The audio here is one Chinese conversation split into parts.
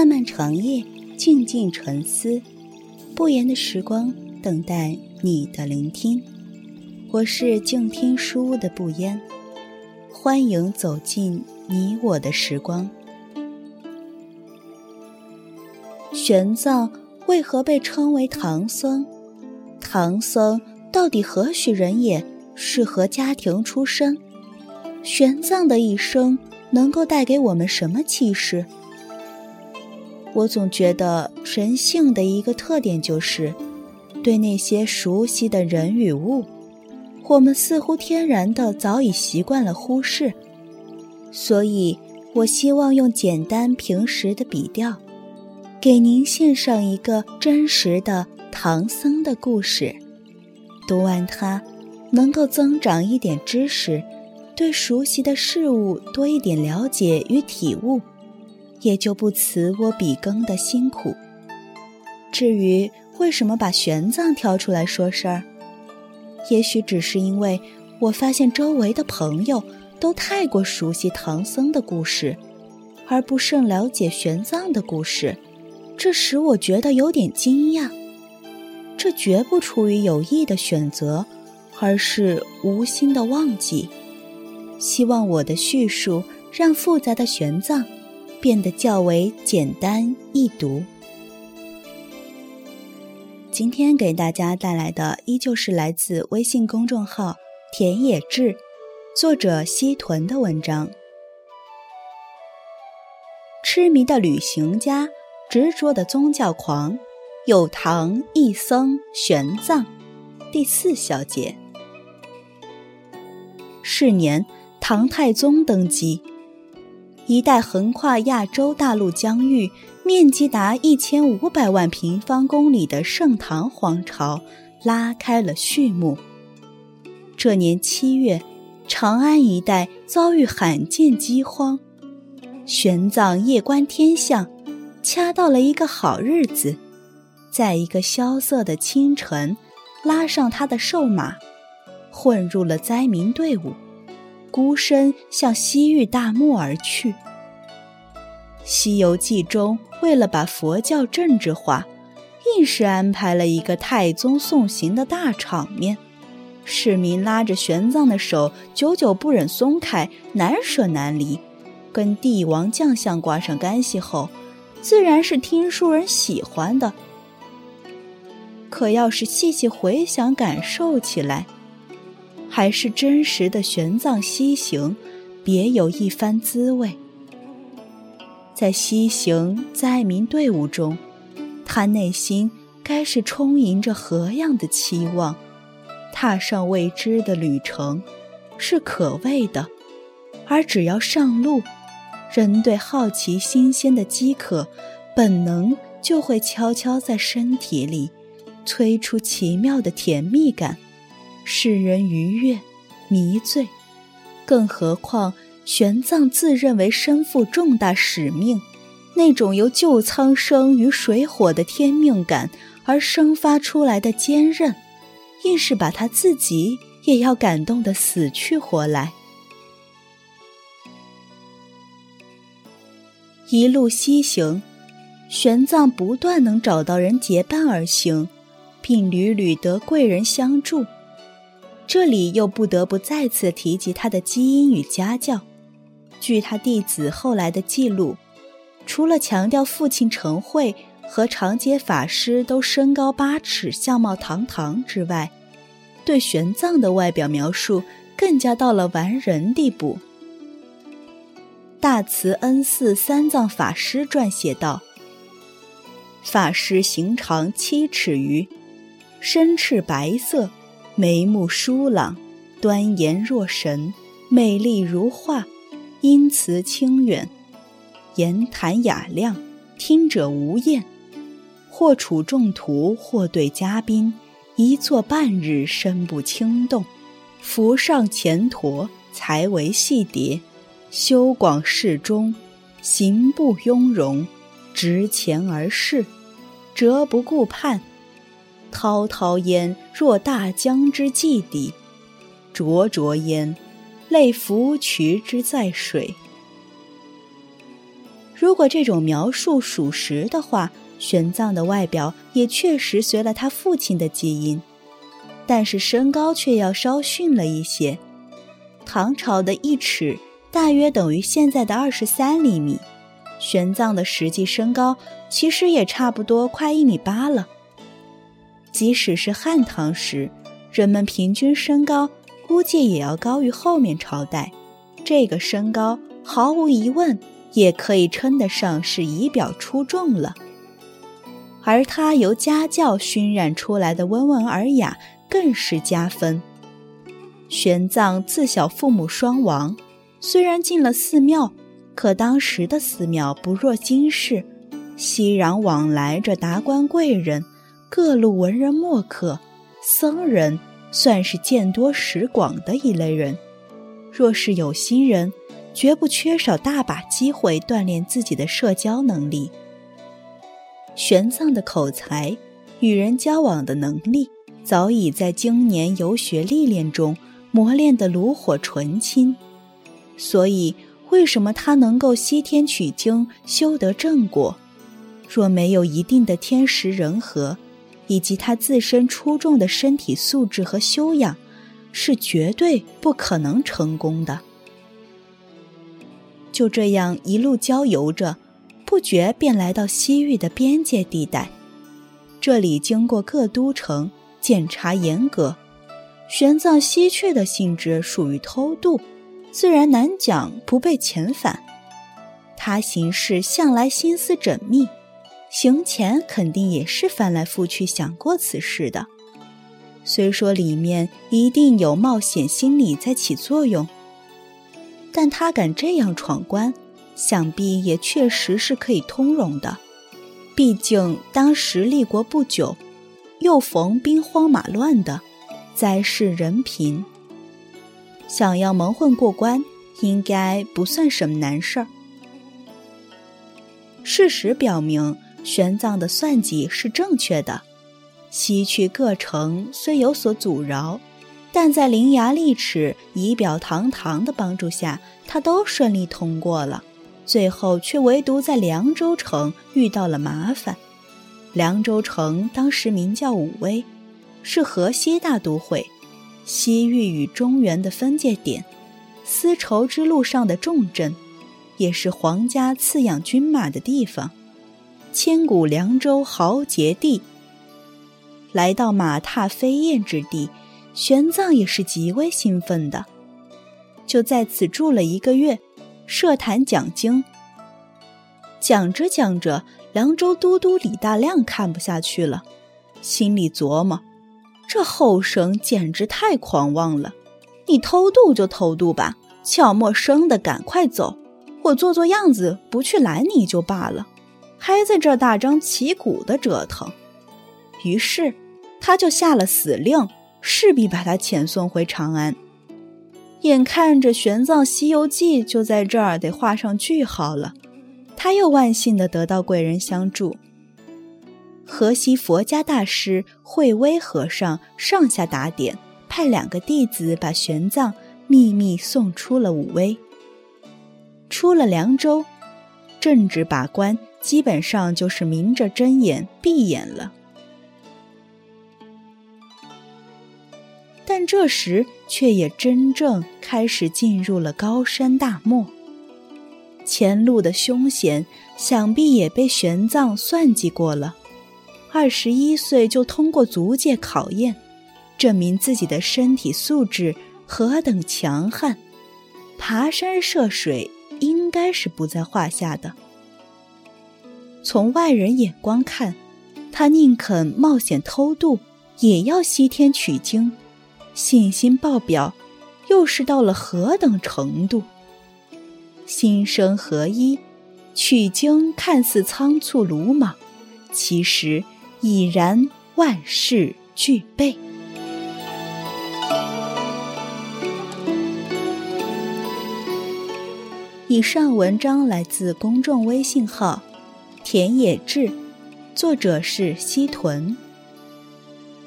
漫漫长夜，静静沉思，不言的时光，等待你的聆听。我是静听书屋的不言，欢迎走进你我的时光。玄奘为何被称为唐僧？唐僧到底何许人也？是何家庭出身？玄奘的一生能够带给我们什么启示？我总觉得人性的一个特点就是，对那些熟悉的人与物，我们似乎天然的早已习惯了忽视。所以，我希望用简单平实的笔调，给您献上一个真实的唐僧的故事。读完它，能够增长一点知识，对熟悉的事物多一点了解与体悟。也就不辞我笔耕的辛苦。至于为什么把玄奘挑出来说事儿，也许只是因为我发现周围的朋友都太过熟悉唐僧的故事，而不甚了解玄奘的故事，这使我觉得有点惊讶。这绝不出于有意的选择，而是无心的忘记。希望我的叙述让复杂的玄奘。变得较为简单易读。今天给大家带来的依旧是来自微信公众号“田野志”，作者西屯的文章。痴迷的旅行家，执着的宗教狂，有唐一僧玄奘，第四小节。是年，唐太宗登基。一代横跨亚洲大陆疆域、面积达一千五百万平方公里的盛唐皇朝拉开了序幕。这年七月，长安一带遭遇罕见饥荒，玄奘夜观天象，掐到了一个好日子，在一个萧瑟的清晨，拉上他的瘦马，混入了灾民队伍。孤身向西域大漠而去。《西游记》中，为了把佛教政治化，硬是安排了一个太宗送行的大场面。市民拉着玄奘的手，久久不忍松开，难舍难离。跟帝王将相挂上干系后，自然是听书人喜欢的。可要是细细回想、感受起来，还是真实的玄奘西行，别有一番滋味。在西行灾民队伍中，他内心该是充盈着何样的期望？踏上未知的旅程，是可畏的。而只要上路，人对好奇新鲜的饥渴，本能就会悄悄在身体里，催出奇妙的甜蜜感。使人愉悦、迷醉，更何况玄奘自认为身负重大使命，那种由救苍生于水火的天命感而生发出来的坚韧，硬是把他自己也要感动得死去活来。一路西行，玄奘不断能找到人结伴而行，并屡屡得贵人相助。这里又不得不再次提及他的基因与家教。据他弟子后来的记录，除了强调父亲陈慧和长街法师都身高八尺、相貌堂堂之外，对玄奘的外表描述更加到了完人地步。大慈恩寺三藏法师撰写道：“法师形长七尺余，身赤白色。”眉目疏朗，端严若神，美丽如画，音词清远，言谈雅量，听者无厌。或处众徒，或对嘉宾，一坐半日，身不轻动。扶上前驼，才为细蝶，修广适中，行步雍容，直前而视，折不顾盼。滔滔烟若大江之际底，灼灼烟，类浮渠之在水。如果这种描述属实的话，玄奘的外表也确实随了他父亲的基因，但是身高却要稍逊了一些。唐朝的一尺大约等于现在的二十三厘米，玄奘的实际身高其实也差不多快一米八了。即使是汉唐时，人们平均身高估计也要高于后面朝代。这个身高毫无疑问也可以称得上是仪表出众了。而他由家教熏染出来的温文尔雅更是加分。玄奘自小父母双亡，虽然进了寺庙，可当时的寺庙不若今世，熙攘往来着达官贵人。各路文人墨客、僧人，算是见多识广的一类人。若是有心人，绝不缺少大把机会锻炼自己的社交能力。玄奘的口才、与人交往的能力，早已在经年游学历练中磨练得炉火纯青。所以，为什么他能够西天取经、修得正果？若没有一定的天时人和，以及他自身出众的身体素质和修养，是绝对不可能成功的。就这样一路郊游着，不觉便来到西域的边界地带。这里经过各都城，检查严格。玄奘西去的性质属于偷渡，自然难讲不被遣返。他行事向来心思缜密。行前肯定也是翻来覆去想过此事的，虽说里面一定有冒险心理在起作用，但他敢这样闯关，想必也确实是可以通融的。毕竟当时立国不久，又逢兵荒马乱的，灾世人贫，想要蒙混过关，应该不算什么难事儿。事实表明。玄奘的算计是正确的，西去各城虽有所阻挠，但在伶牙俐齿、仪表堂堂的帮助下，他都顺利通过了。最后却唯独在凉州城遇到了麻烦。凉州城当时名叫武威，是河西大都会，西域与中原的分界点，丝绸之路上的重镇，也是皇家赐养军马的地方。千古凉州豪杰地，来到马踏飞燕之地，玄奘也是极为兴奋的，就在此住了一个月，设坛讲经。讲着讲着，凉州都督李大亮看不下去了，心里琢磨：这后生简直太狂妄了！你偷渡就偷渡吧，悄默声的赶快走，我做做样子，不去拦你就罢了。还在这大张旗鼓的折腾，于是他就下了死令，势必把他遣送回长安。眼看着《玄奘西游记》就在这儿得画上句号了，他又万幸的得到贵人相助。河西佛家大师慧威和尚上下打点，派两个弟子把玄奘秘密送出了武威。出了凉州，政治把关。基本上就是明着睁眼闭眼了，但这时却也真正开始进入了高山大漠。前路的凶险，想必也被玄奘算计过了。二十一岁就通过足界考验，证明自己的身体素质何等强悍，爬山涉水应该是不在话下的。从外人眼光看，他宁肯冒险偷渡，也要西天取经，信心爆表，又是到了何等程度？心生合一，取经看似仓促鲁莽，其实已然万事俱备。以上文章来自公众微信号。田野志，作者是西屯。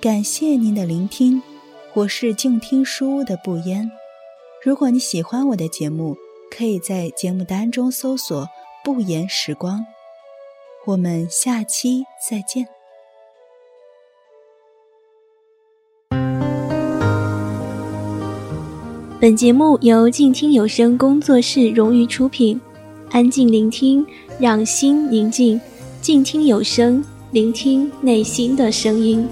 感谢您的聆听，我是静听书屋的不言。如果你喜欢我的节目，可以在节目单中搜索不言时光。我们下期再见。本节目由静听有声工作室荣誉出品，安静聆听，让心宁静。静听有声，聆听内心的声音。